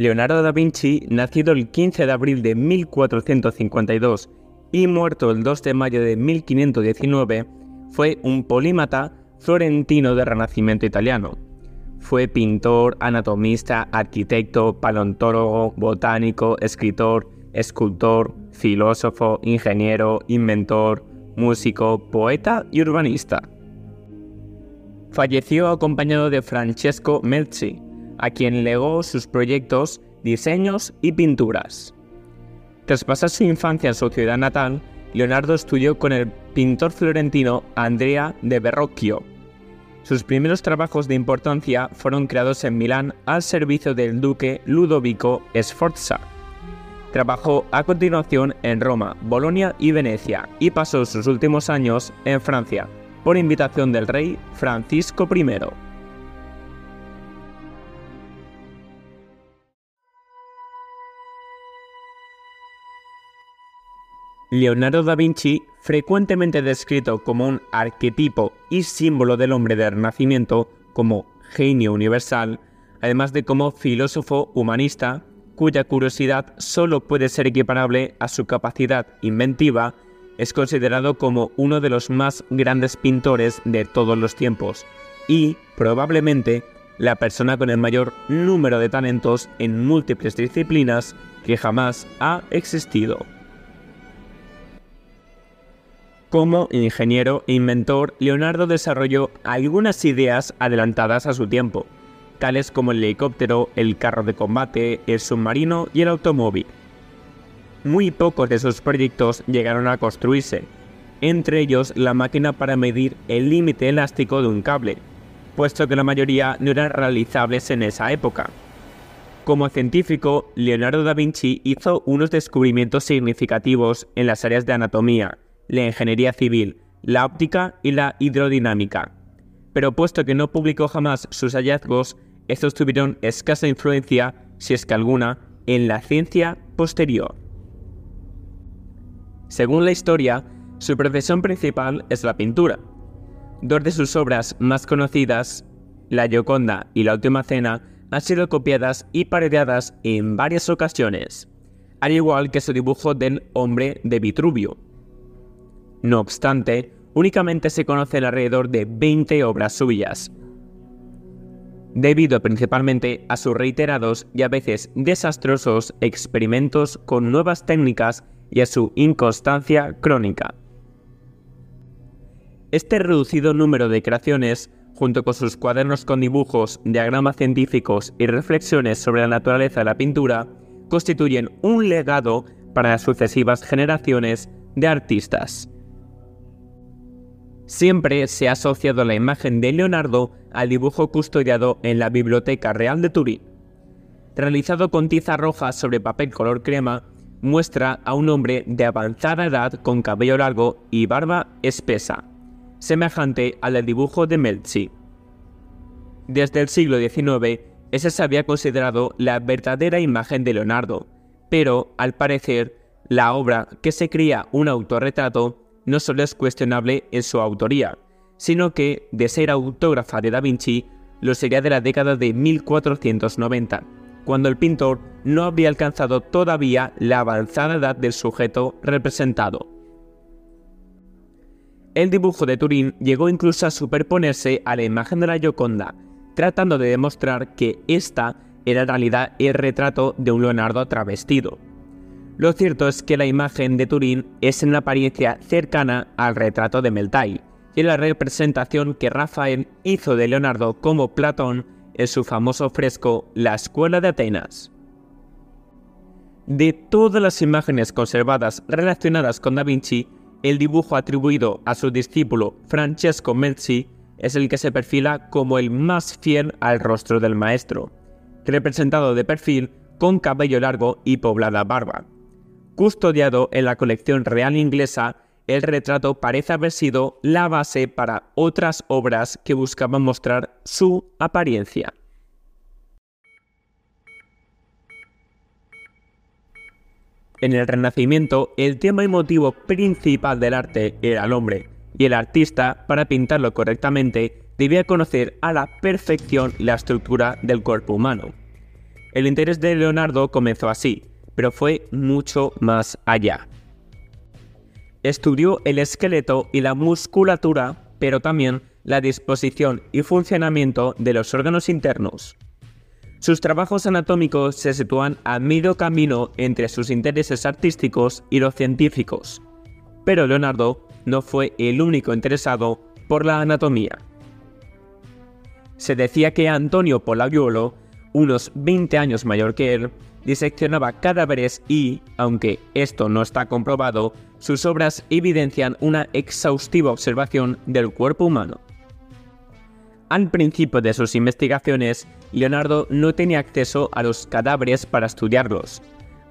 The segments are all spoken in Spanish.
Leonardo da Vinci, nacido el 15 de abril de 1452 y muerto el 2 de mayo de 1519, fue un polímata florentino de renacimiento italiano. Fue pintor, anatomista, arquitecto, paleontólogo, botánico, escritor, escultor, filósofo, ingeniero, inventor, músico, poeta y urbanista. Falleció acompañado de Francesco Melzi, a quien legó sus proyectos, diseños y pinturas. Tras pasar su infancia en su ciudad natal, Leonardo estudió con el pintor florentino Andrea de Verrocchio. Sus primeros trabajos de importancia fueron creados en Milán al servicio del duque Ludovico Sforza. Trabajó a continuación en Roma, Bolonia y Venecia y pasó sus últimos años en Francia, por invitación del rey Francisco I. Leonardo da Vinci, frecuentemente descrito como un arquetipo y símbolo del hombre del Renacimiento, como genio universal, además de como filósofo humanista, cuya curiosidad solo puede ser equiparable a su capacidad inventiva, es considerado como uno de los más grandes pintores de todos los tiempos y, probablemente, la persona con el mayor número de talentos en múltiples disciplinas que jamás ha existido. Como ingeniero e inventor, Leonardo desarrolló algunas ideas adelantadas a su tiempo, tales como el helicóptero, el carro de combate, el submarino y el automóvil. Muy pocos de sus proyectos llegaron a construirse, entre ellos la máquina para medir el límite elástico de un cable, puesto que la mayoría no eran realizables en esa época. Como científico, Leonardo da Vinci hizo unos descubrimientos significativos en las áreas de anatomía, la ingeniería civil, la óptica y la hidrodinámica. Pero puesto que no publicó jamás sus hallazgos, estos tuvieron escasa influencia, si es que alguna, en la ciencia posterior. Según la historia, su profesión principal es la pintura. Dos de sus obras más conocidas, La Gioconda y La Última Cena, han sido copiadas y parodiadas en varias ocasiones, al igual que su dibujo del Hombre de Vitruvio, no obstante, únicamente se conocen alrededor de 20 obras suyas, debido principalmente a sus reiterados y a veces desastrosos experimentos con nuevas técnicas y a su inconstancia crónica. Este reducido número de creaciones, junto con sus cuadernos con dibujos, diagramas científicos y reflexiones sobre la naturaleza de la pintura, constituyen un legado para las sucesivas generaciones de artistas. Siempre se ha asociado la imagen de Leonardo al dibujo custodiado en la Biblioteca Real de Turín. Realizado con tiza roja sobre papel color crema, muestra a un hombre de avanzada edad con cabello largo y barba espesa, semejante al dibujo de Melzi. Desde el siglo XIX, ese se había considerado la verdadera imagen de Leonardo, pero, al parecer, la obra que se cría un autorretrato no solo es cuestionable en su autoría, sino que, de ser autógrafa de Da Vinci, lo sería de la década de 1490, cuando el pintor no había alcanzado todavía la avanzada edad del sujeto representado. El dibujo de Turín llegó incluso a superponerse a la imagen de la Gioconda, tratando de demostrar que esta era en realidad el retrato de un Leonardo travestido. Lo cierto es que la imagen de Turín es en apariencia cercana al retrato de Meltai, y la representación que Rafael hizo de Leonardo como Platón en su famoso fresco La Escuela de Atenas. De todas las imágenes conservadas relacionadas con Da Vinci, el dibujo atribuido a su discípulo Francesco Melzi es el que se perfila como el más fiel al rostro del maestro, representado de perfil con cabello largo y poblada barba. Custodiado en la colección real inglesa, el retrato parece haber sido la base para otras obras que buscaban mostrar su apariencia. En el Renacimiento, el tema y motivo principal del arte era el hombre, y el artista, para pintarlo correctamente, debía conocer a la perfección la estructura del cuerpo humano. El interés de Leonardo comenzó así, pero fue mucho más allá. Estudió el esqueleto y la musculatura, pero también la disposición y funcionamiento de los órganos internos. Sus trabajos anatómicos se sitúan a medio camino entre sus intereses artísticos y los científicos, pero Leonardo no fue el único interesado por la anatomía. Se decía que Antonio Pollagliolo, unos 20 años mayor que él, diseccionaba cadáveres y, aunque esto no está comprobado, sus obras evidencian una exhaustiva observación del cuerpo humano. Al principio de sus investigaciones, Leonardo no tenía acceso a los cadáveres para estudiarlos,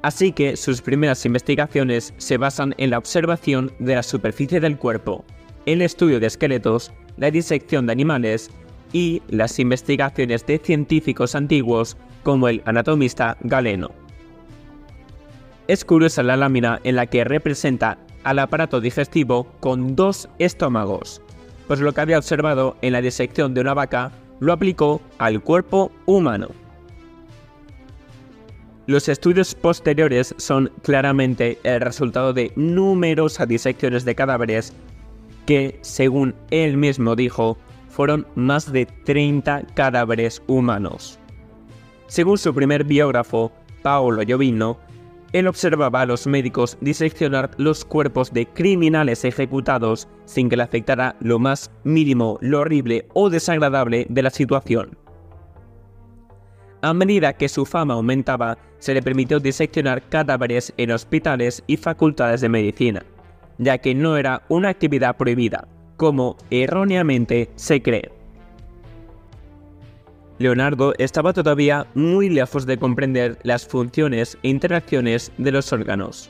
así que sus primeras investigaciones se basan en la observación de la superficie del cuerpo, el estudio de esqueletos, la disección de animales y las investigaciones de científicos antiguos como el anatomista Galeno. Es curiosa la lámina en la que representa al aparato digestivo con dos estómagos, pues lo que había observado en la disección de una vaca lo aplicó al cuerpo humano. Los estudios posteriores son claramente el resultado de numerosas disecciones de cadáveres que, según él mismo dijo, fueron más de 30 cadáveres humanos. Según su primer biógrafo, Paolo Giovino, él observaba a los médicos diseccionar los cuerpos de criminales ejecutados sin que le afectara lo más mínimo lo horrible o desagradable de la situación. A medida que su fama aumentaba, se le permitió diseccionar cadáveres en hospitales y facultades de medicina, ya que no era una actividad prohibida, como erróneamente se cree. Leonardo estaba todavía muy lejos de comprender las funciones e interacciones de los órganos,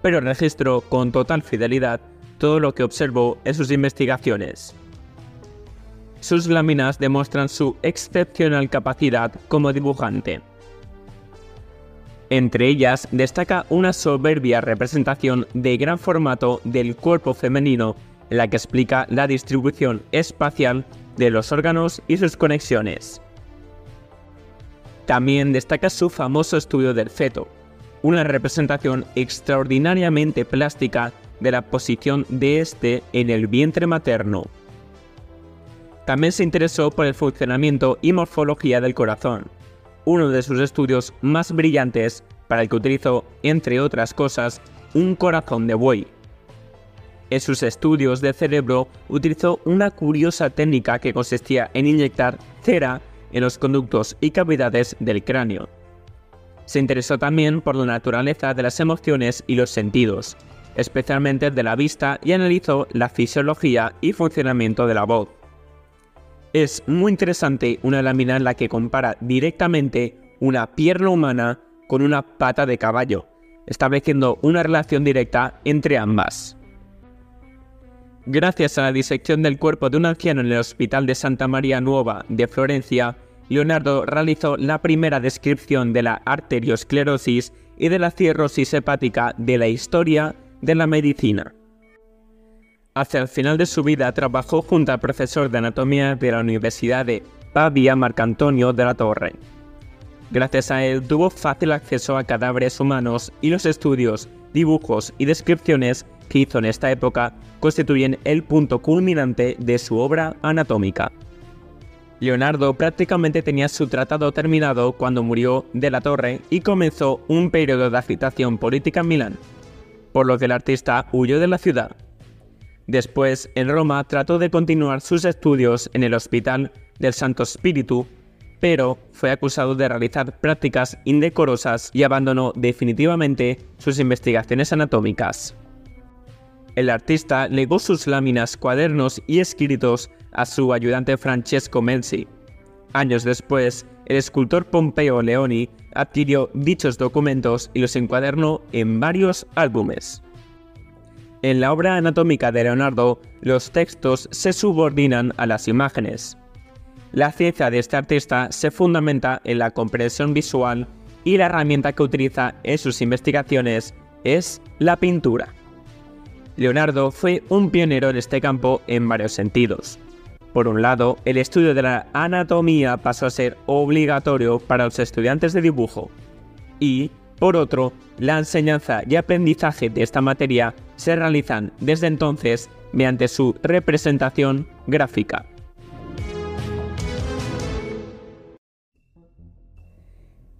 pero registró con total fidelidad todo lo que observó en sus investigaciones. Sus láminas demuestran su excepcional capacidad como dibujante. Entre ellas destaca una soberbia representación de gran formato del cuerpo femenino en la que explica la distribución espacial de los órganos y sus conexiones. También destaca su famoso estudio del feto, una representación extraordinariamente plástica de la posición de este en el vientre materno. También se interesó por el funcionamiento y morfología del corazón, uno de sus estudios más brillantes para el que utilizó, entre otras cosas, un corazón de buey. En sus estudios de cerebro utilizó una curiosa técnica que consistía en inyectar cera en los conductos y cavidades del cráneo. Se interesó también por la naturaleza de las emociones y los sentidos, especialmente de la vista, y analizó la fisiología y funcionamiento de la voz. Es muy interesante una lámina en la que compara directamente una pierna humana con una pata de caballo, estableciendo una relación directa entre ambas. Gracias a la disección del cuerpo de un anciano en el Hospital de Santa María Nuova de Florencia, Leonardo realizó la primera descripción de la arteriosclerosis y de la cirrosis hepática de la historia de la medicina. Hacia el final de su vida trabajó junto al profesor de anatomía de la Universidad de Pavia Marcantonio de la Torre. Gracias a él tuvo fácil acceso a cadáveres humanos y los estudios, dibujos y descripciones que hizo en esta época constituyen el punto culminante de su obra anatómica. Leonardo prácticamente tenía su tratado terminado cuando murió de la Torre y comenzó un periodo de agitación política en Milán, por lo que el artista huyó de la ciudad. Después, en Roma, trató de continuar sus estudios en el Hospital del Santo Espíritu, pero fue acusado de realizar prácticas indecorosas y abandonó definitivamente sus investigaciones anatómicas. El artista legó sus láminas, cuadernos y escritos a su ayudante Francesco Melzi. Años después, el escultor Pompeo Leoni adquirió dichos documentos y los encuadernó en varios álbumes. En la obra anatómica de Leonardo, los textos se subordinan a las imágenes. La ciencia de este artista se fundamenta en la comprensión visual y la herramienta que utiliza en sus investigaciones es la pintura. Leonardo fue un pionero en este campo en varios sentidos. Por un lado, el estudio de la anatomía pasó a ser obligatorio para los estudiantes de dibujo. Y, por otro, la enseñanza y aprendizaje de esta materia se realizan desde entonces mediante su representación gráfica.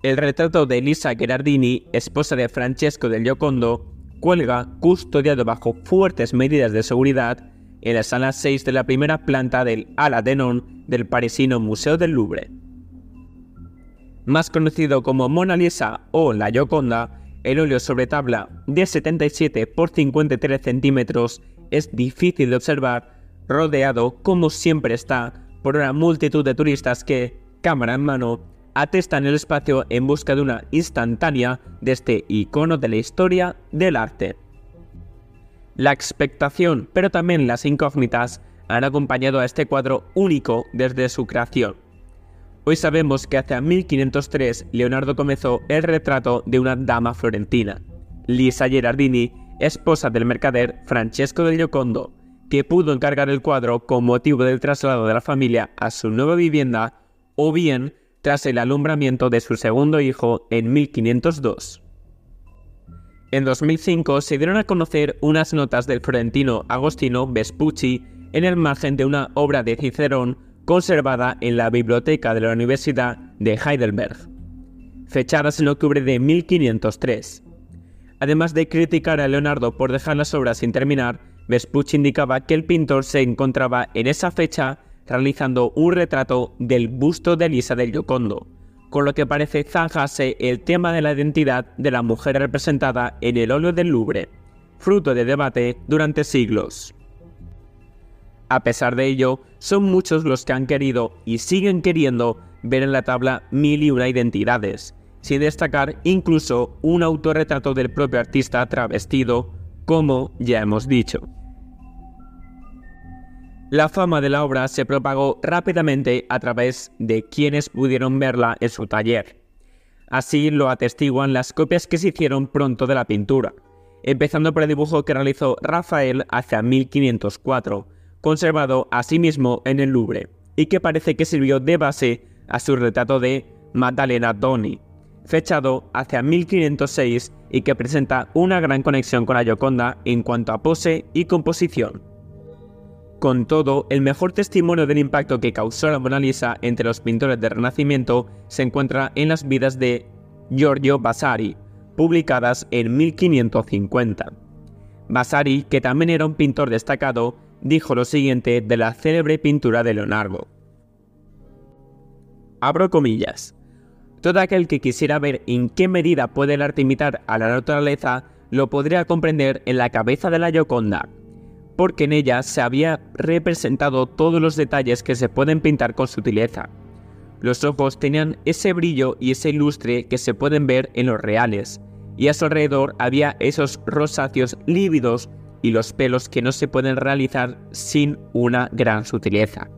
El retrato de Elisa Gherardini, esposa de Francesco del Giocondo, cuelga, custodiado bajo fuertes medidas de seguridad, en la sala 6 de la primera planta del Ala Denon del parisino Museo del Louvre. Más conocido como Mona Lisa o La Gioconda, el óleo sobre tabla de 77 por 53 centímetros es difícil de observar, rodeado, como siempre está, por una multitud de turistas que, cámara en mano, atestan el espacio en busca de una instantánea de este icono de la historia del arte. La expectación, pero también las incógnitas, han acompañado a este cuadro único desde su creación. Hoy sabemos que hacia 1503 Leonardo comenzó el retrato de una dama florentina, Lisa Gerardini, esposa del mercader Francesco del Giocondo, que pudo encargar el cuadro con motivo del traslado de la familia a su nueva vivienda o bien tras el alumbramiento de su segundo hijo en 1502. En 2005 se dieron a conocer unas notas del florentino Agostino Vespucci en el margen de una obra de Cicerón conservada en la biblioteca de la Universidad de Heidelberg, fechadas en octubre de 1503. Además de criticar a Leonardo por dejar las obras sin terminar, Vespucci indicaba que el pintor se encontraba en esa fecha realizando un retrato del busto de Elisa del Giocondo, con lo que parece zanjarse el tema de la identidad de la mujer representada en el óleo del Louvre, fruto de debate durante siglos. A pesar de ello, son muchos los que han querido y siguen queriendo ver en la tabla mil y una identidades, sin destacar incluso un autorretrato del propio artista travestido, como ya hemos dicho. La fama de la obra se propagó rápidamente a través de quienes pudieron verla en su taller. Así lo atestiguan las copias que se hicieron pronto de la pintura, empezando por el dibujo que realizó Rafael hacia 1504, conservado asimismo en el Louvre, y que parece que sirvió de base a su retrato de Maddalena Doni, fechado hacia 1506 y que presenta una gran conexión con la Gioconda en cuanto a pose y composición. Con todo, el mejor testimonio del impacto que causó la Mona Lisa entre los pintores del Renacimiento se encuentra en las vidas de Giorgio Vasari, publicadas en 1550. Vasari, que también era un pintor destacado, dijo lo siguiente de la célebre pintura de Leonardo. Abro comillas. Todo aquel que quisiera ver en qué medida puede el arte imitar a la naturaleza lo podría comprender en la cabeza de la Gioconda, porque en ella se había representado todos los detalles que se pueden pintar con sutileza. Los ojos tenían ese brillo y ese lustre que se pueden ver en los reales, y a su alrededor había esos rosáceos lívidos y los pelos que no se pueden realizar sin una gran sutileza.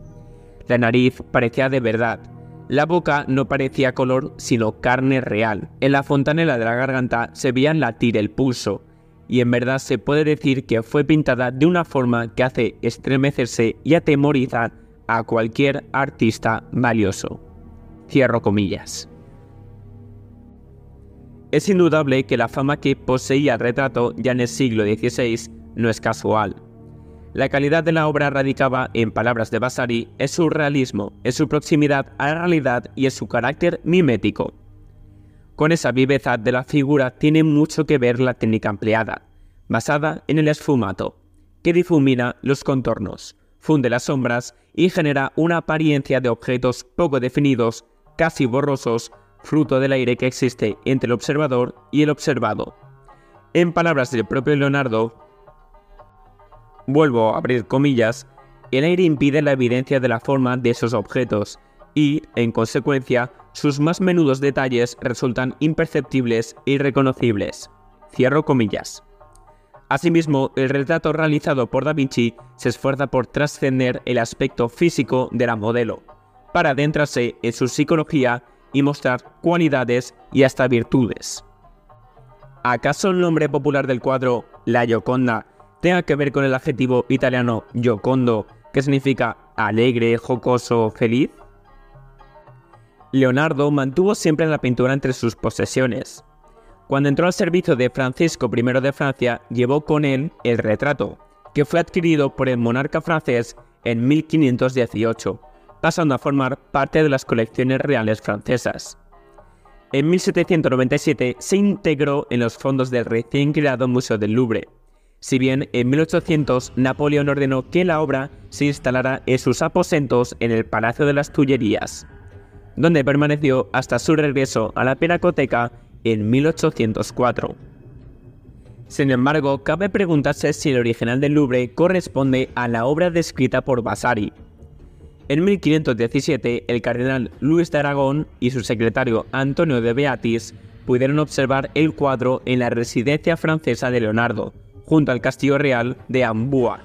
La nariz parecía de verdad, la boca no parecía color sino carne real. En la fontanela de la garganta se veían latir el pulso, y en verdad se puede decir que fue pintada de una forma que hace estremecerse y atemorizar a cualquier artista valioso. Cierro comillas. Es indudable que la fama que poseía el retrato ya en el siglo XVI no es casual. La calidad de la obra radicaba, en palabras de Vasari, en su realismo, en su proximidad a la realidad y en su carácter mimético. Con esa viveza de la figura tiene mucho que ver la técnica empleada, basada en el esfumato, que difumina los contornos, funde las sombras y genera una apariencia de objetos poco definidos, casi borrosos, fruto del aire que existe entre el observador y el observado. En palabras del propio Leonardo, vuelvo a abrir comillas, el aire impide la evidencia de la forma de esos objetos y, en consecuencia, sus más menudos detalles resultan imperceptibles e irreconocibles. Cierro comillas. Asimismo, el retrato realizado por Da Vinci se esfuerza por trascender el aspecto físico de la modelo, para adentrarse en su psicología y mostrar cualidades y hasta virtudes. ¿Acaso el nombre popular del cuadro La Gioconda tenga que ver con el adjetivo italiano giocondo, que significa alegre, jocoso, feliz? Leonardo mantuvo siempre la pintura entre sus posesiones. Cuando entró al servicio de Francisco I de Francia, llevó con él el retrato, que fue adquirido por el monarca francés en 1518, pasando a formar parte de las colecciones reales francesas. En 1797 se integró en los fondos del recién creado Museo del Louvre, si bien en 1800 Napoleón ordenó que la obra se instalara en sus aposentos en el Palacio de las Tullerías donde permaneció hasta su regreso a la Pinacoteca en 1804. Sin embargo, cabe preguntarse si el original del Louvre corresponde a la obra descrita por Vasari. En 1517, el cardenal Luis de Aragón y su secretario Antonio de Beatis pudieron observar el cuadro en la residencia francesa de Leonardo, junto al castillo real de Ambúa.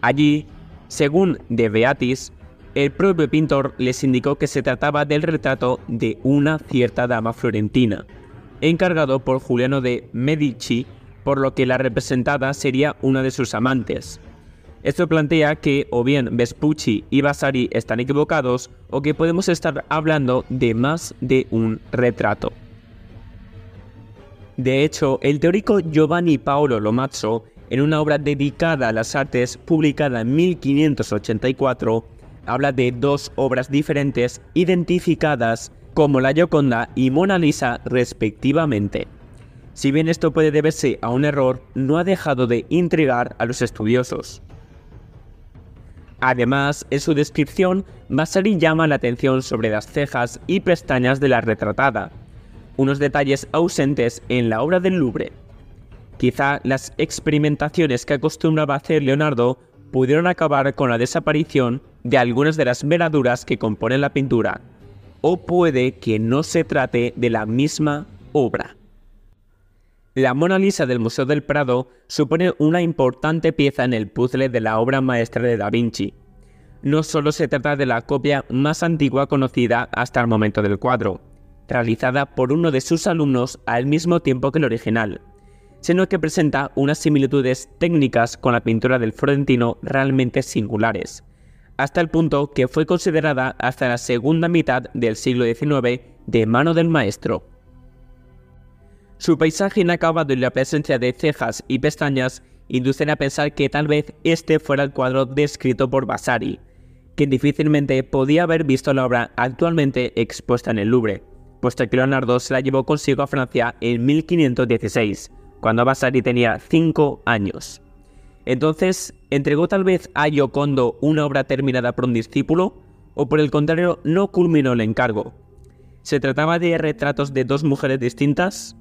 Allí, según de Beatis, el propio pintor les indicó que se trataba del retrato de una cierta dama florentina, encargado por Juliano de Medici, por lo que la representada sería una de sus amantes. Esto plantea que o bien Vespucci y Vasari están equivocados o que podemos estar hablando de más de un retrato. De hecho, el teórico Giovanni Paolo Lomazzo, en una obra dedicada a las artes publicada en 1584, habla de dos obras diferentes identificadas como la Gioconda y Mona Lisa respectivamente. Si bien esto puede deberse a un error, no ha dejado de intrigar a los estudiosos. Además, en su descripción, Vasari llama la atención sobre las cejas y pestañas de la retratada, unos detalles ausentes en la obra del Louvre. Quizá las experimentaciones que acostumbraba hacer Leonardo pudieron acabar con la desaparición de algunas de las veladuras que componen la pintura, o puede que no se trate de la misma obra. La Mona Lisa del Museo del Prado supone una importante pieza en el puzzle de la obra maestra de Da Vinci. No solo se trata de la copia más antigua conocida hasta el momento del cuadro, realizada por uno de sus alumnos al mismo tiempo que el original, sino que presenta unas similitudes técnicas con la pintura del florentino realmente singulares, hasta el punto que fue considerada hasta la segunda mitad del siglo XIX de mano del maestro. Su paisaje inacabado y la presencia de cejas y pestañas inducen a pensar que tal vez este fuera el cuadro descrito por Vasari, quien difícilmente podía haber visto la obra actualmente expuesta en el Louvre, puesto que Leonardo se la llevó consigo a Francia en 1516, cuando Vasari tenía 5 años. Entonces, ¿entregó tal vez a Giocondo una obra terminada por un discípulo? ¿O por el contrario, no culminó el encargo? ¿Se trataba de retratos de dos mujeres distintas?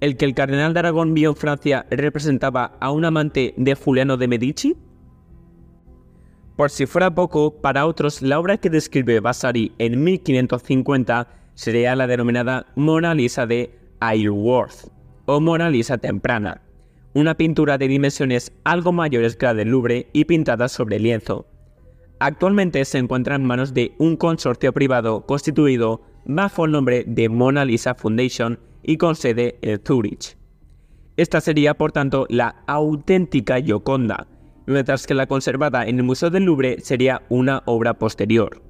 ¿El que el cardenal de Aragón vio en Francia representaba a un amante de Juliano de Medici? Por si fuera poco, para otros la obra que describe Vasari en 1550 sería la denominada Mona Lisa de Aylworth o Mona Lisa temprana, una pintura de dimensiones algo mayores que la del Louvre y pintada sobre lienzo. Actualmente se encuentra en manos de un consorcio privado constituido bajo el nombre de Mona Lisa Foundation y con sede en Zurich. Esta sería, por tanto, la auténtica Gioconda, mientras que la conservada en el Museo del Louvre sería una obra posterior.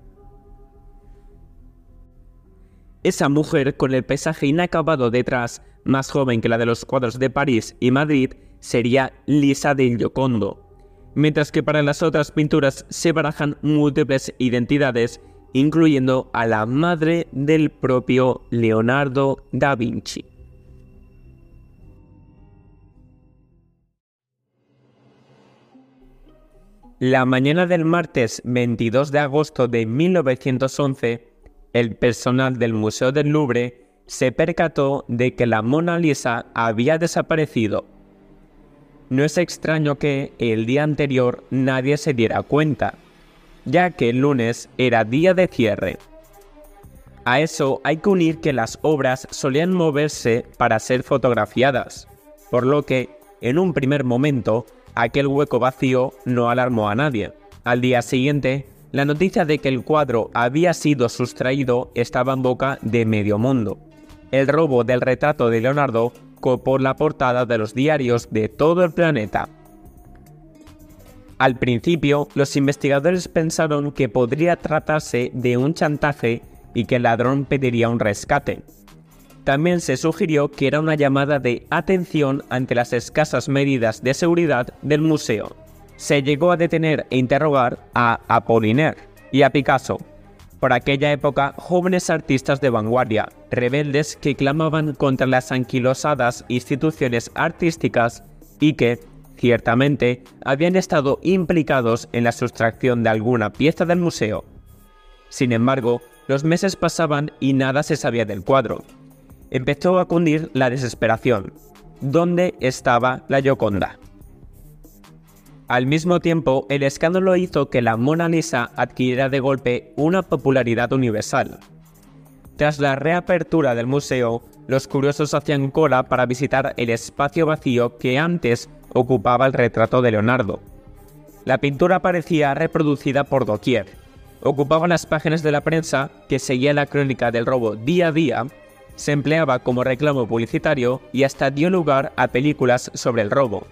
Esa mujer con el paisaje inacabado detrás más joven que la de los cuadros de París y Madrid, sería Lisa de Giocondo, mientras que para las otras pinturas se barajan múltiples identidades, incluyendo a la madre del propio Leonardo da Vinci. La mañana del martes 22 de agosto de 1911, el personal del Museo del Louvre se percató de que la Mona Lisa había desaparecido. No es extraño que el día anterior nadie se diera cuenta, ya que el lunes era día de cierre. A eso hay que unir que las obras solían moverse para ser fotografiadas, por lo que, en un primer momento, aquel hueco vacío no alarmó a nadie. Al día siguiente, la noticia de que el cuadro había sido sustraído estaba en boca de medio mundo el robo del retrato de Leonardo copó la portada de los diarios de todo el planeta. Al principio, los investigadores pensaron que podría tratarse de un chantaje y que el ladrón pediría un rescate. También se sugirió que era una llamada de atención ante las escasas medidas de seguridad del museo. Se llegó a detener e interrogar a Apollinaire y a Picasso, por aquella época jóvenes artistas de vanguardia, rebeldes que clamaban contra las anquilosadas instituciones artísticas y que, ciertamente, habían estado implicados en la sustracción de alguna pieza del museo. Sin embargo, los meses pasaban y nada se sabía del cuadro. Empezó a cundir la desesperación. ¿Dónde estaba la Gioconda? Al mismo tiempo, el escándalo hizo que la Mona Lisa adquiriera de golpe una popularidad universal. Tras la reapertura del museo, los curiosos hacían cola para visitar el espacio vacío que antes ocupaba el retrato de Leonardo. La pintura parecía reproducida por doquier. Ocupaba las páginas de la prensa que seguía la crónica del robo día a día, se empleaba como reclamo publicitario y hasta dio lugar a películas sobre el robo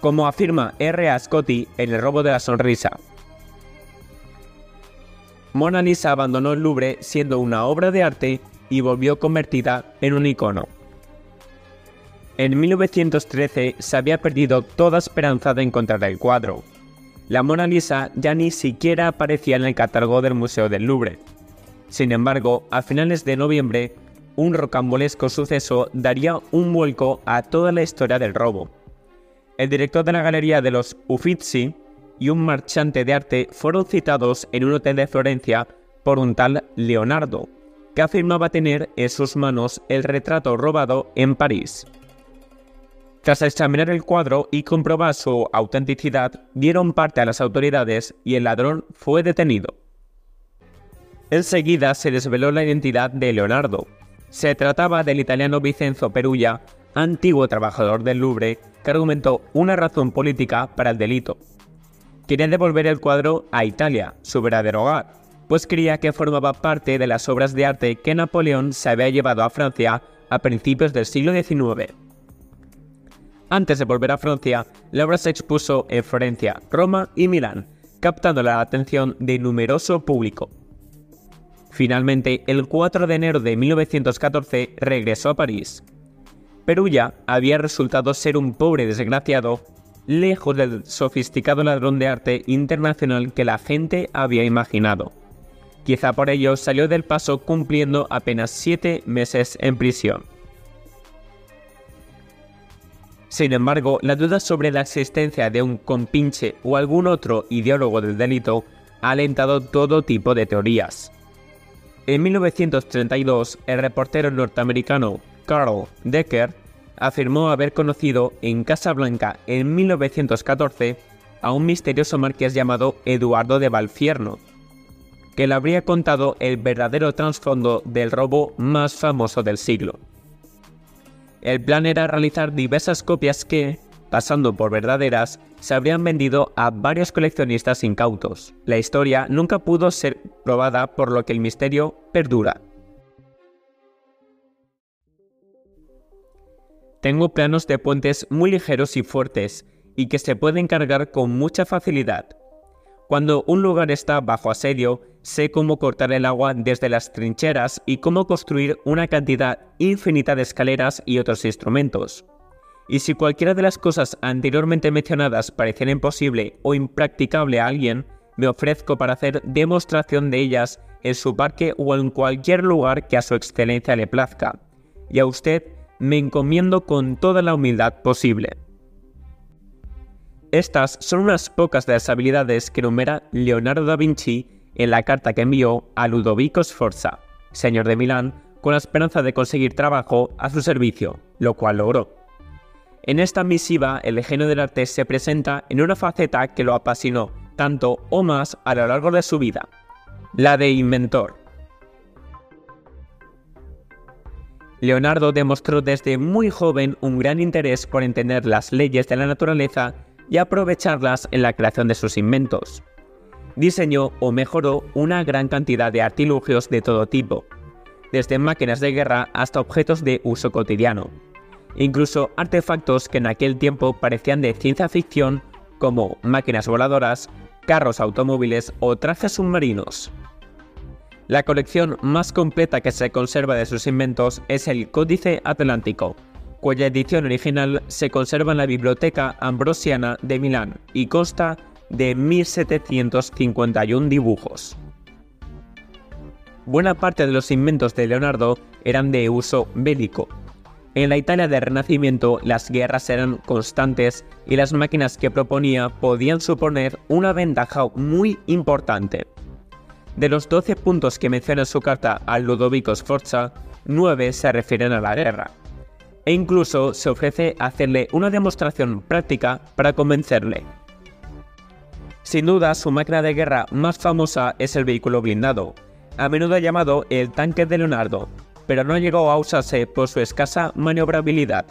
como afirma R. A. Scotti en El robo de la sonrisa. Mona Lisa abandonó el Louvre siendo una obra de arte y volvió convertida en un icono. En 1913 se había perdido toda esperanza de encontrar el cuadro. La Mona Lisa ya ni siquiera aparecía en el catálogo del Museo del Louvre. Sin embargo, a finales de noviembre, un rocambolesco suceso daría un vuelco a toda la historia del robo el director de la galería de los Uffizi y un marchante de arte fueron citados en un hotel de Florencia por un tal Leonardo, que afirmaba tener en sus manos el retrato robado en París. Tras examinar el cuadro y comprobar su autenticidad, dieron parte a las autoridades y el ladrón fue detenido. Enseguida se desveló la identidad de Leonardo. Se trataba del italiano Vincenzo Perugia, antiguo trabajador del Louvre, que argumentó una razón política para el delito. Quería devolver el cuadro a Italia, su verdadero hogar, pues creía que formaba parte de las obras de arte que Napoleón se había llevado a Francia a principios del siglo XIX. Antes de volver a Francia, la obra se expuso en Florencia, Roma y Milán, captando la atención de numeroso público. Finalmente, el 4 de enero de 1914 regresó a París, Perulla había resultado ser un pobre desgraciado, lejos del sofisticado ladrón de arte internacional que la gente había imaginado. Quizá por ello salió del paso cumpliendo apenas siete meses en prisión. Sin embargo, la duda sobre la existencia de un compinche o algún otro ideólogo del delito ha alentado todo tipo de teorías. En 1932, el reportero norteamericano Carl Decker afirmó haber conocido en Casa Blanca en 1914 a un misterioso marqués llamado Eduardo de Valfierno, que le habría contado el verdadero trasfondo del robo más famoso del siglo. El plan era realizar diversas copias que, pasando por verdaderas, se habrían vendido a varios coleccionistas incautos. La historia nunca pudo ser probada por lo que el misterio perdura. Tengo planos de puentes muy ligeros y fuertes y que se pueden cargar con mucha facilidad. Cuando un lugar está bajo asedio, sé cómo cortar el agua desde las trincheras y cómo construir una cantidad infinita de escaleras y otros instrumentos. Y si cualquiera de las cosas anteriormente mencionadas pareciera imposible o impracticable a alguien, me ofrezco para hacer demostración de ellas en su parque o en cualquier lugar que a su excelencia le plazca. Y a usted me encomiendo con toda la humildad posible. Estas son unas pocas de las habilidades que enumera Leonardo da Vinci en la carta que envió a Ludovico Sforza, señor de Milán, con la esperanza de conseguir trabajo a su servicio, lo cual logró. En esta misiva, el genio del arte se presenta en una faceta que lo apasionó tanto o más a lo largo de su vida, la de inventor. Leonardo demostró desde muy joven un gran interés por entender las leyes de la naturaleza y aprovecharlas en la creación de sus inventos. Diseñó o mejoró una gran cantidad de artilugios de todo tipo, desde máquinas de guerra hasta objetos de uso cotidiano, incluso artefactos que en aquel tiempo parecían de ciencia ficción como máquinas voladoras, carros automóviles o trajes submarinos. La colección más completa que se conserva de sus inventos es el Códice Atlántico, cuya edición original se conserva en la Biblioteca Ambrosiana de Milán y consta de 1751 dibujos. Buena parte de los inventos de Leonardo eran de uso bélico. En la Italia del Renacimiento las guerras eran constantes y las máquinas que proponía podían suponer una ventaja muy importante. De los 12 puntos que menciona en su carta a Ludovico Sforza, 9 se refieren a la guerra. E incluso se ofrece hacerle una demostración práctica para convencerle. Sin duda, su máquina de guerra más famosa es el vehículo blindado, a menudo llamado el tanque de Leonardo, pero no llegó a usarse por su escasa maniobrabilidad.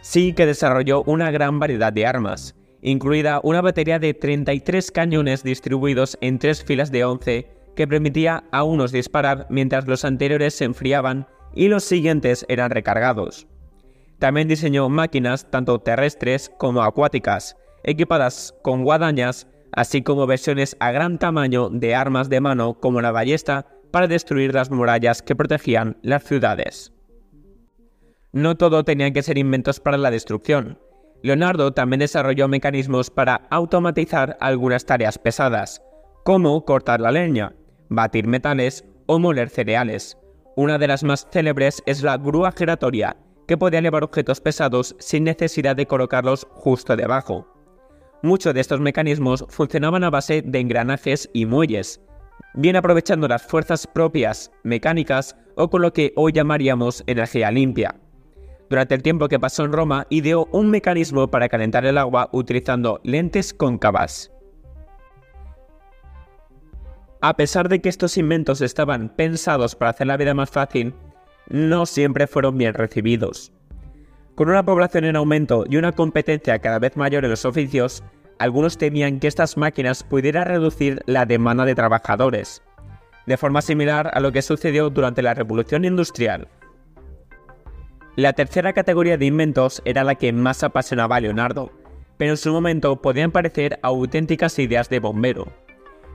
Sí que desarrolló una gran variedad de armas, incluida una batería de 33 cañones distribuidos en tres filas de 11 que permitía a unos disparar mientras los anteriores se enfriaban y los siguientes eran recargados. También diseñó máquinas tanto terrestres como acuáticas, equipadas con guadañas, así como versiones a gran tamaño de armas de mano como la ballesta para destruir las murallas que protegían las ciudades. No todo tenían que ser inventos para la destrucción. Leonardo también desarrolló mecanismos para automatizar algunas tareas pesadas, como cortar la leña, batir metales o moler cereales. Una de las más célebres es la grúa giratoria, que podía elevar objetos pesados sin necesidad de colocarlos justo debajo. Muchos de estos mecanismos funcionaban a base de engranajes y muelles, bien aprovechando las fuerzas propias mecánicas o con lo que hoy llamaríamos energía limpia. Durante el tiempo que pasó en Roma, ideó un mecanismo para calentar el agua utilizando lentes cóncavas. A pesar de que estos inventos estaban pensados para hacer la vida más fácil, no siempre fueron bien recibidos. Con una población en aumento y una competencia cada vez mayor en los oficios, algunos temían que estas máquinas pudieran reducir la demanda de trabajadores, de forma similar a lo que sucedió durante la Revolución Industrial. La tercera categoría de inventos era la que más apasionaba a Leonardo, pero en su momento podían parecer auténticas ideas de bombero.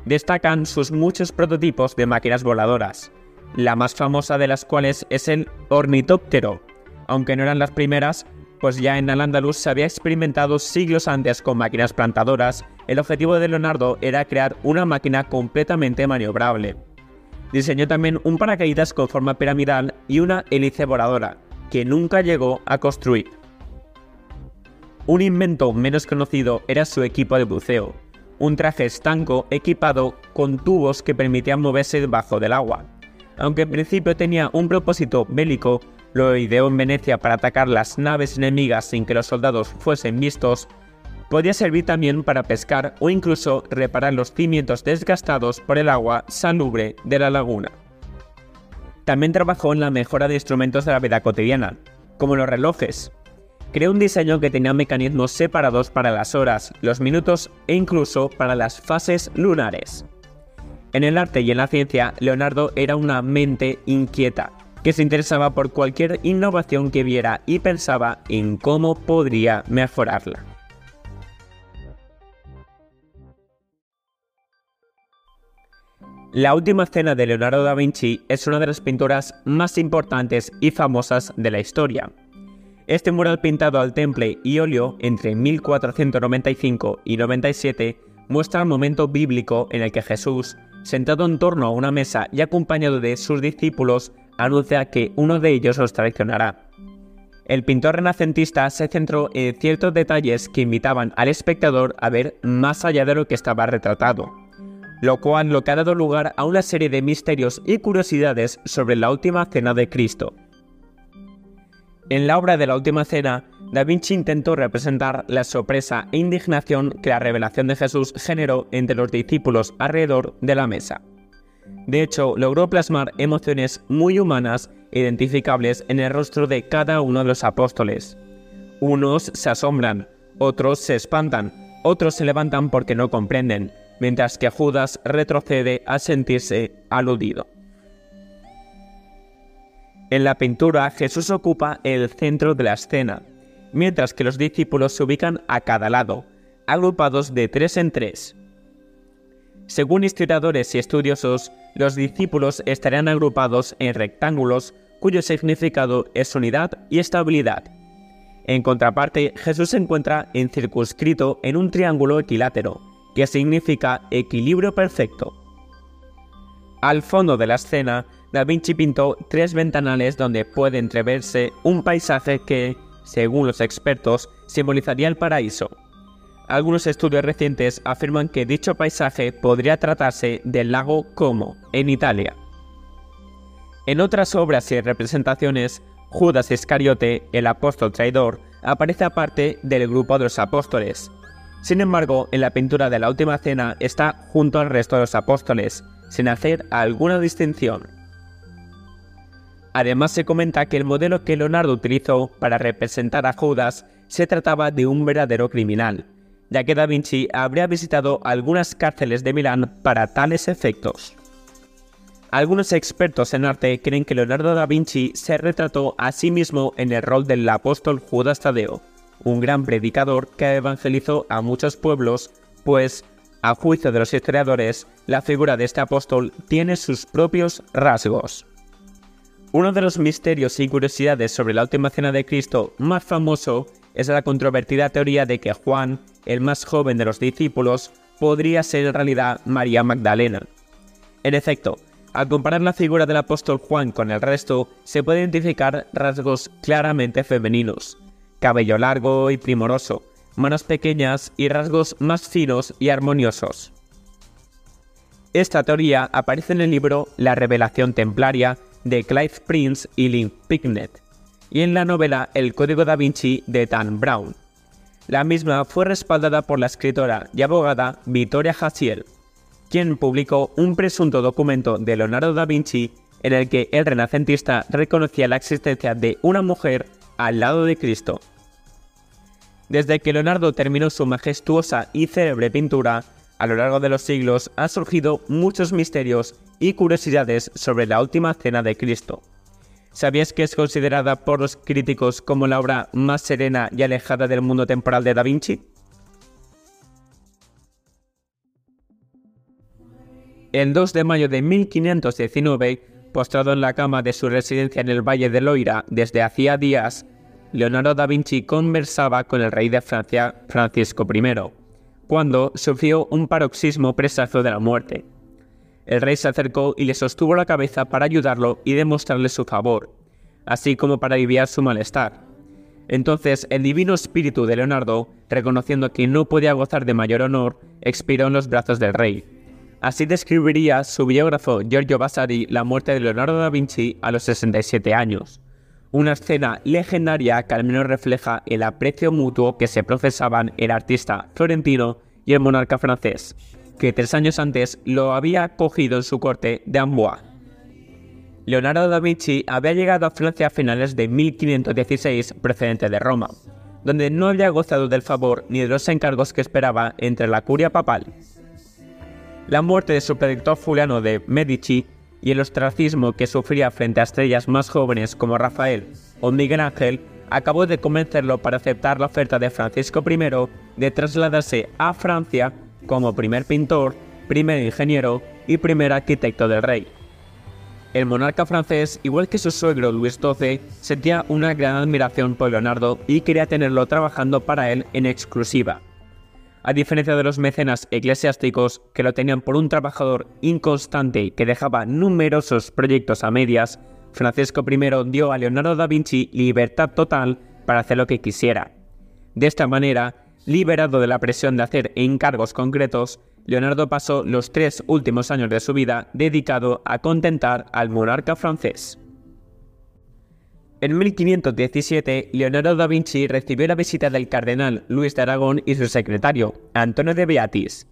Destacan sus muchos prototipos de máquinas voladoras, la más famosa de las cuales es el ornitóptero. Aunque no eran las primeras, pues ya en Al-Ándalus se había experimentado siglos antes con máquinas plantadoras, el objetivo de Leonardo era crear una máquina completamente maniobrable. Diseñó también un paracaídas con forma piramidal y una hélice voladora, que nunca llegó a construir. Un invento menos conocido era su equipo de buceo, un traje estanco equipado con tubos que permitían moverse debajo del agua. Aunque en principio tenía un propósito bélico, lo ideó en Venecia para atacar las naves enemigas sin que los soldados fuesen vistos, podía servir también para pescar o incluso reparar los cimientos desgastados por el agua salubre de la laguna. También trabajó en la mejora de instrumentos de la vida cotidiana, como los relojes. Creó un diseño que tenía mecanismos separados para las horas, los minutos e incluso para las fases lunares. En el arte y en la ciencia, Leonardo era una mente inquieta, que se interesaba por cualquier innovación que viera y pensaba en cómo podría mejorarla. La última cena de Leonardo da Vinci es una de las pinturas más importantes y famosas de la historia. Este mural pintado al temple y óleo entre 1495 y 97 muestra el momento bíblico en el que Jesús, sentado en torno a una mesa y acompañado de sus discípulos, anuncia que uno de ellos los traicionará. El pintor renacentista se centró en ciertos detalles que invitaban al espectador a ver más allá de lo que estaba retratado lo cual lo que ha dado lugar a una serie de misterios y curiosidades sobre la última cena de Cristo. En la obra de la última cena, Da Vinci intentó representar la sorpresa e indignación que la revelación de Jesús generó entre los discípulos alrededor de la mesa. De hecho, logró plasmar emociones muy humanas identificables en el rostro de cada uno de los apóstoles. Unos se asombran, otros se espantan, otros se levantan porque no comprenden, mientras que Judas retrocede al sentirse aludido. En la pintura Jesús ocupa el centro de la escena, mientras que los discípulos se ubican a cada lado, agrupados de tres en tres. Según historiadores y estudiosos, los discípulos estarían agrupados en rectángulos cuyo significado es unidad y estabilidad. En contraparte, Jesús se encuentra en circunscrito en un triángulo equilátero, que significa equilibrio perfecto. Al fondo de la escena, Da Vinci pintó tres ventanales donde puede entreverse un paisaje que, según los expertos, simbolizaría el paraíso. Algunos estudios recientes afirman que dicho paisaje podría tratarse del lago Como, en Italia. En otras obras y representaciones, Judas Iscariote, el apóstol traidor, aparece aparte del grupo de los apóstoles. Sin embargo, en la pintura de la Última Cena está junto al resto de los apóstoles, sin hacer alguna distinción. Además se comenta que el modelo que Leonardo utilizó para representar a Judas se trataba de un verdadero criminal, ya que Da Vinci habría visitado algunas cárceles de Milán para tales efectos. Algunos expertos en arte creen que Leonardo da Vinci se retrató a sí mismo en el rol del apóstol Judas Tadeo, un gran predicador que evangelizó a muchos pueblos, pues, a juicio de los historiadores, la figura de este apóstol tiene sus propios rasgos. Uno de los misterios y curiosidades sobre la última cena de Cristo más famoso es la controvertida teoría de que Juan, el más joven de los discípulos, podría ser en realidad María Magdalena. En efecto, al comparar la figura del apóstol Juan con el resto, se puede identificar rasgos claramente femeninos. Cabello largo y primoroso, manos pequeñas y rasgos más finos y armoniosos. Esta teoría aparece en el libro La Revelación Templaria de Clive Prince y Lynn Picknett, y en la novela El Código da Vinci de Dan Brown. La misma fue respaldada por la escritora y abogada Vittoria Hasiel, quien publicó un presunto documento de Leonardo da Vinci en el que el renacentista reconocía la existencia de una mujer al lado de Cristo. Desde que Leonardo terminó su majestuosa y célebre pintura, a lo largo de los siglos han surgido muchos misterios y curiosidades sobre la última cena de Cristo. ¿Sabías que es considerada por los críticos como la obra más serena y alejada del mundo temporal de Da Vinci? El 2 de mayo de 1519, postrado en la cama de su residencia en el Valle de Loira desde hacía días, Leonardo da Vinci conversaba con el rey de Francia, Francisco I, cuando sufrió un paroxismo presagio de la muerte. El rey se acercó y le sostuvo la cabeza para ayudarlo y demostrarle su favor, así como para aliviar su malestar. Entonces el divino espíritu de Leonardo, reconociendo que no podía gozar de mayor honor, expiró en los brazos del rey. Así describiría su biógrafo Giorgio Vasari la muerte de Leonardo da Vinci a los 67 años. Una escena legendaria que al menos refleja el aprecio mutuo que se profesaban el artista florentino y el monarca francés que tres años antes lo había cogido en su corte de Amboise. Leonardo da Vinci había llegado a Francia a finales de 1516 procedente de Roma, donde no había gozado del favor ni de los encargos que esperaba entre la curia papal. La muerte de su predictor Juliano de Medici y el ostracismo que sufría frente a estrellas más jóvenes como Rafael o Miguel Ángel acabó de convencerlo para aceptar la oferta de Francisco I de trasladarse a Francia como primer pintor, primer ingeniero y primer arquitecto del rey. El monarca francés, igual que su suegro Luis XII, sentía una gran admiración por Leonardo y quería tenerlo trabajando para él en exclusiva. A diferencia de los mecenas eclesiásticos que lo tenían por un trabajador inconstante que dejaba numerosos proyectos a medias, Francisco I dio a Leonardo da Vinci libertad total para hacer lo que quisiera. De esta manera, Liberado de la presión de hacer encargos concretos, Leonardo pasó los tres últimos años de su vida dedicado a contentar al monarca francés. En 1517, Leonardo da Vinci recibió la visita del cardenal Luis de Aragón y su secretario, Antonio de Beatis.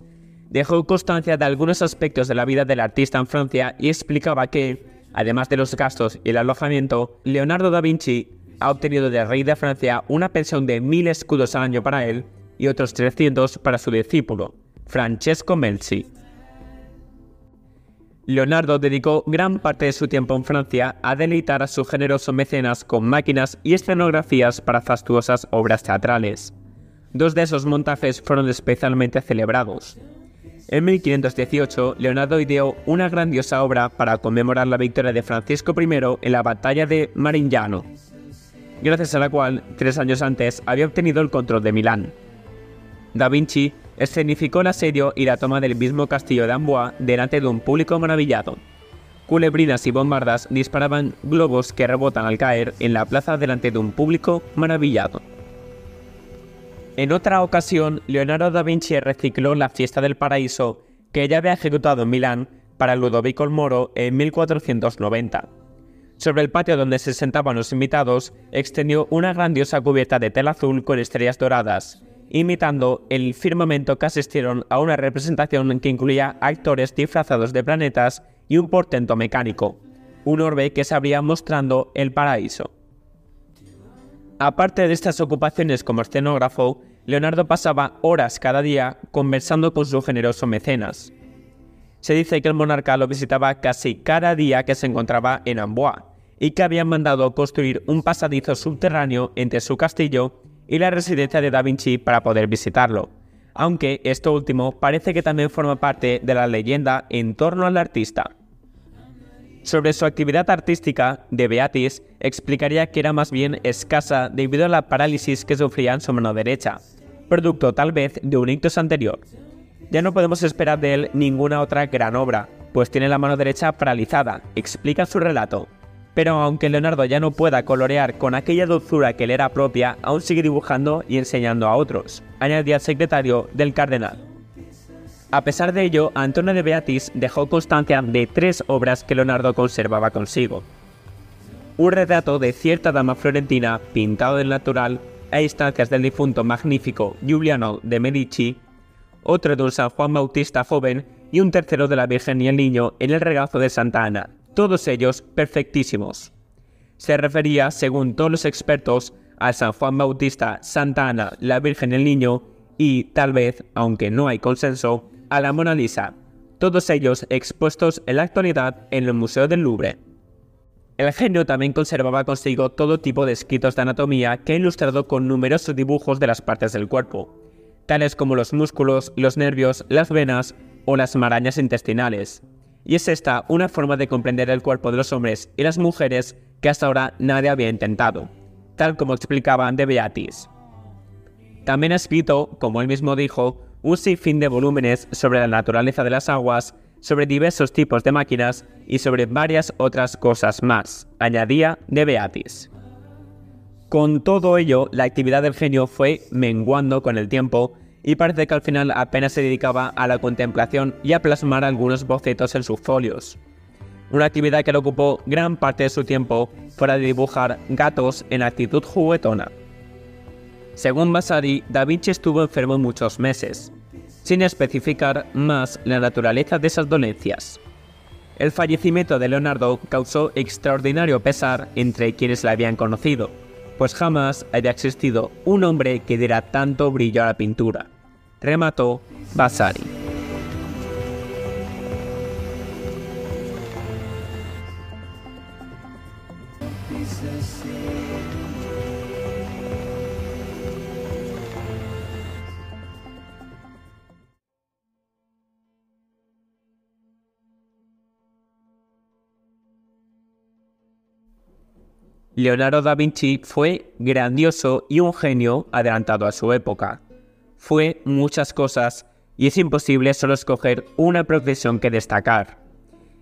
Dejó constancia de algunos aspectos de la vida del artista en Francia y explicaba que, además de los gastos y el alojamiento, Leonardo da Vinci ha obtenido del rey de Francia una pensión de mil escudos al año para él y otros 300 para su discípulo, Francesco Melzi. Leonardo dedicó gran parte de su tiempo en Francia a deleitar a sus generosos mecenas con máquinas y escenografías para fastuosas obras teatrales. Dos de esos montajes fueron especialmente celebrados. En 1518, Leonardo ideó una grandiosa obra para conmemorar la victoria de Francisco I en la batalla de Marignano, gracias a la cual, tres años antes, había obtenido el control de Milán. Da Vinci escenificó el asedio y la toma del mismo castillo de Amboise delante de un público maravillado. Culebrinas y bombardas disparaban globos que rebotan al caer en la plaza delante de un público maravillado. En otra ocasión, Leonardo da Vinci recicló la fiesta del paraíso que ya había ejecutado en Milán para Ludovico el Moro en 1490. Sobre el patio donde se sentaban los invitados, extendió una grandiosa cubierta de tela azul con estrellas doradas, imitando el firmamento que asistieron a una representación que incluía actores disfrazados de planetas y un portento mecánico, un orbe que se abría mostrando el paraíso. Aparte de estas ocupaciones como escenógrafo, Leonardo pasaba horas cada día conversando con su generoso mecenas. Se dice que el monarca lo visitaba casi cada día que se encontraba en Amboise y que habían mandado construir un pasadizo subterráneo entre su castillo y la residencia de Da Vinci para poder visitarlo, aunque esto último parece que también forma parte de la leyenda en torno al artista. Sobre su actividad artística, De Beatis explicaría que era más bien escasa debido a la parálisis que sufría en su mano derecha, producto tal vez de un ictus anterior. Ya no podemos esperar de él ninguna otra gran obra, pues tiene la mano derecha paralizada, explica su relato. Pero aunque Leonardo ya no pueda colorear con aquella dulzura que le era propia, aún sigue dibujando y enseñando a otros, añadía el secretario del cardenal. A pesar de ello, Antonio de Beatis dejó constancia de tres obras que Leonardo conservaba consigo. Un retrato de cierta dama florentina pintado del natural a instancias del difunto magnífico Giuliano de Medici, otro de un San Juan Bautista joven y un tercero de la Virgen y el Niño en el regazo de Santa Ana, todos ellos perfectísimos. Se refería, según todos los expertos, a San Juan Bautista, Santa Ana, la Virgen el Niño y, tal vez, aunque no hay consenso, a la Mona Lisa, todos ellos expuestos en la actualidad en el Museo del Louvre. El genio también conservaba consigo todo tipo de escritos de anatomía que ha ilustrado con numerosos dibujos de las partes del cuerpo, tales como los músculos, los nervios, las venas o las marañas intestinales, y es esta una forma de comprender el cuerpo de los hombres y las mujeres que hasta ahora nadie había intentado, tal como explicaban de Beatis. También ha escrito, como él mismo dijo, un sinfín de volúmenes sobre la naturaleza de las aguas, sobre diversos tipos de máquinas y sobre varias otras cosas más, añadía de Beatis. Con todo ello, la actividad del genio fue menguando con el tiempo y parece que al final apenas se dedicaba a la contemplación y a plasmar algunos bocetos en sus folios. Una actividad que le ocupó gran parte de su tiempo fuera de dibujar gatos en actitud juguetona. Según Vasari, Da Vinci estuvo enfermo muchos meses, sin especificar más la naturaleza de esas dolencias. El fallecimiento de Leonardo causó extraordinario pesar entre quienes la habían conocido, pues jamás había existido un hombre que diera tanto brillo a la pintura. Remató Vasari. Leonardo da Vinci fue grandioso y un genio adelantado a su época. Fue muchas cosas y es imposible solo escoger una profesión que destacar.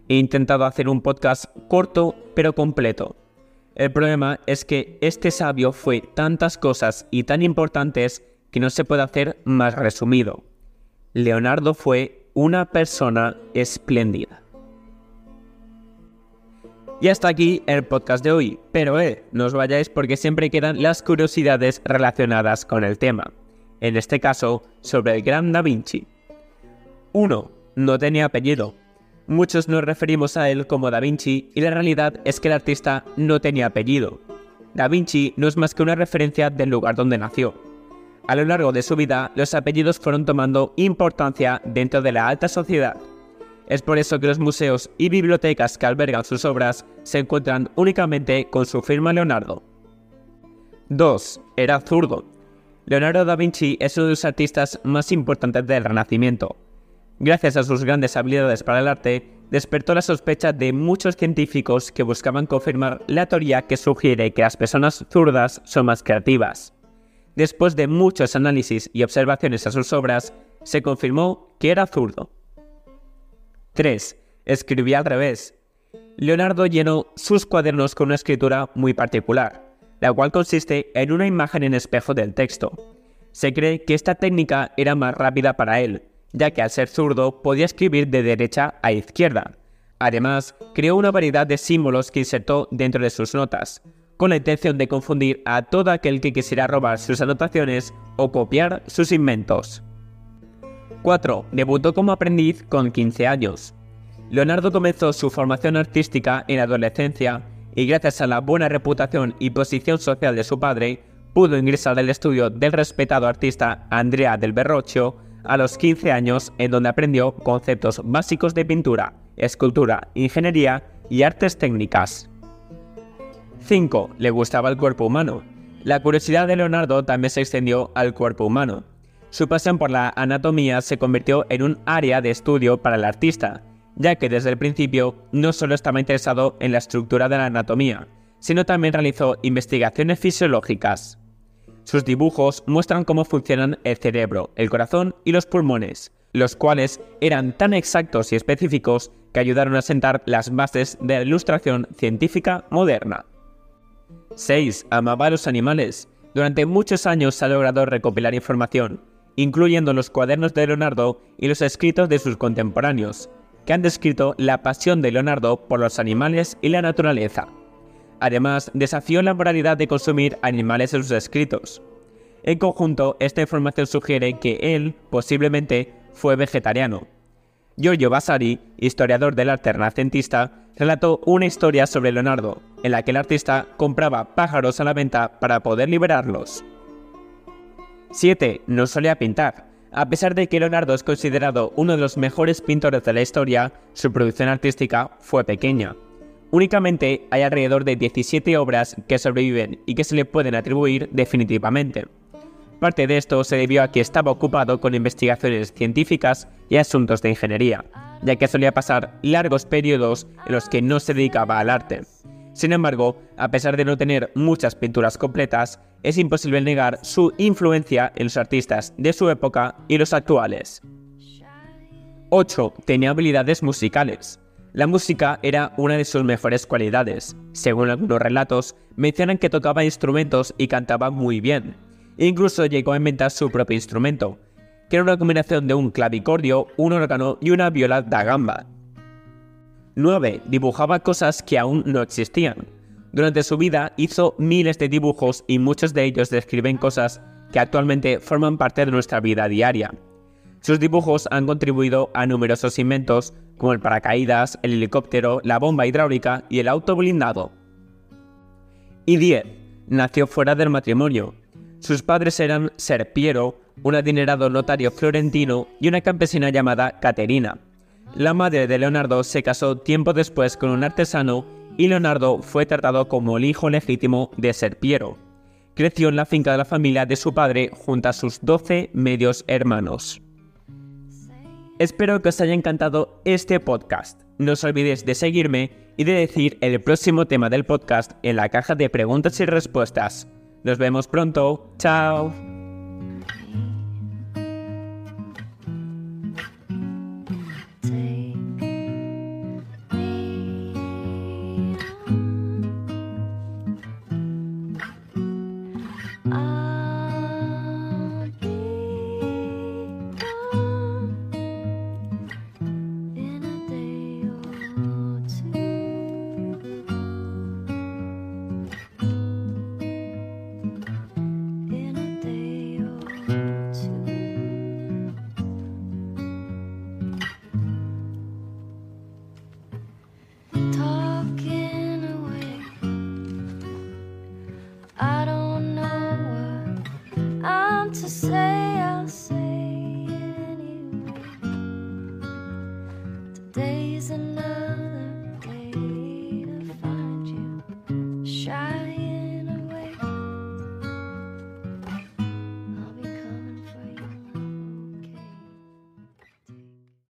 He intentado hacer un podcast corto pero completo. El problema es que este sabio fue tantas cosas y tan importantes que no se puede hacer más resumido. Leonardo fue una persona espléndida. Y hasta aquí el podcast de hoy, pero eh, no os vayáis porque siempre quedan las curiosidades relacionadas con el tema. En este caso, sobre el gran Da Vinci. 1. No tenía apellido. Muchos nos referimos a él como Da Vinci y la realidad es que el artista no tenía apellido. Da Vinci no es más que una referencia del lugar donde nació. A lo largo de su vida, los apellidos fueron tomando importancia dentro de la alta sociedad Es por eso que los museos y bibliotecas que albergan sus obras se encuentran únicamente con su firma Leonardo. 2. Era zurdo. Leonardo da Vinci es uno de los artistas más importantes del Renacimiento. Gracias a sus grandes habilidades para el arte, despertó la sospecha de muchos científicos que buscaban confirmar la teoría que sugiere que las personas zurdas son más creativas. Después de muchos análisis y observaciones a sus obras, se confirmó que era zurdo. 3. Escribía al revés. Leonardo llenó sus cuadernos con una escritura muy particular, la cual consiste en una imagen en espejo del texto. Se cree que esta técnica era más rápida para él, ya que al ser zurdo podía escribir de derecha a izquierda. Además, creó una variedad de símbolos que insertó dentro de sus notas, con la intención de confundir a todo aquel que quisiera robar sus anotaciones o copiar sus inventos. 4. Debutó como aprendiz con 15 años. Leonardo comenzó su formación artística en la adolescencia y gracias a la buena reputación y posición social de su padre, pudo ingresar al estudio del respetado artista Andrea del Berroccio a los 15 años en donde aprendió conceptos básicos de pintura, escultura, ingeniería y artes técnicas. 5. Le gustaba el cuerpo humano. La curiosidad de Leonardo también se extendió al cuerpo humano. Su pasión por la anatomía se convirtió en un área de estudio para el artista, ya que desde el principio no solo estaba interesado en la estructura de la anatomía, sino también realizó investigaciones fisiológicas. Sus dibujos muestran cómo funcionan el cerebro, el corazón y los pulmones, los cuales eran tan exactos y específicos que ayudaron a sentar las bases de la ilustración científica moderna. 6. Amaba a los animales. Durante muchos años ha logrado recopilar información, incluyendo los cuadernos de Leonardo y los escritos de sus contemporáneos, que han descrito la pasión de Leonardo por los animales y la naturaleza. Además, desafió la moralidad de consumir animales en sus escritos. En conjunto, esta información sugiere que él, posiblemente, fue vegetariano. Giorgio Vasari, historiador del arte renacentista, relató una historia sobre Leonardo, en la que el artista compraba pájaros a la venta para poder liberarlos. 7. No solía pintar. A pesar de que Leonardo es considerado uno de los mejores pintores de la historia, su producción artística fue pequeña. Únicamente hay alrededor de 17 obras que sobreviven y que se le pueden atribuir definitivamente. Parte de esto se debió a que estaba ocupado con investigaciones científicas y asuntos de ingeniería, ya que solía pasar largos periodos en los que no se dedicaba al arte. Sin embargo, a pesar de no tener muchas pinturas completas, es imposible negar su influencia en los artistas de su época y los actuales. 8. Tenía habilidades musicales. La música era una de sus mejores cualidades. Según algunos relatos, mencionan que tocaba instrumentos y cantaba muy bien. incluso llegó a inventar su propio instrumento, que era una combinación de un clavicordio, un órgano y una viola da gamba, 9. Dibujaba cosas que aún no existían. Durante su vida hizo miles de dibujos y muchos de ellos describen cosas que actualmente forman parte de nuestra vida diaria. Sus dibujos han contribuido a numerosos inventos como el paracaídas, el helicóptero, la bomba hidráulica y el auto blindado. Y 10. Nació fuera del matrimonio. Sus padres eran Serpiero, un adinerado notario florentino, y una campesina llamada Caterina. La madre de Leonardo se casó tiempo después con un artesano y Leonardo fue tratado como el hijo legítimo de Serpiero. Creció en la finca de la familia de su padre junto a sus 12 medios hermanos. Espero que os haya encantado este podcast. No os olvidéis de seguirme y de decir el próximo tema del podcast en la caja de preguntas y respuestas. Nos vemos pronto. Chao.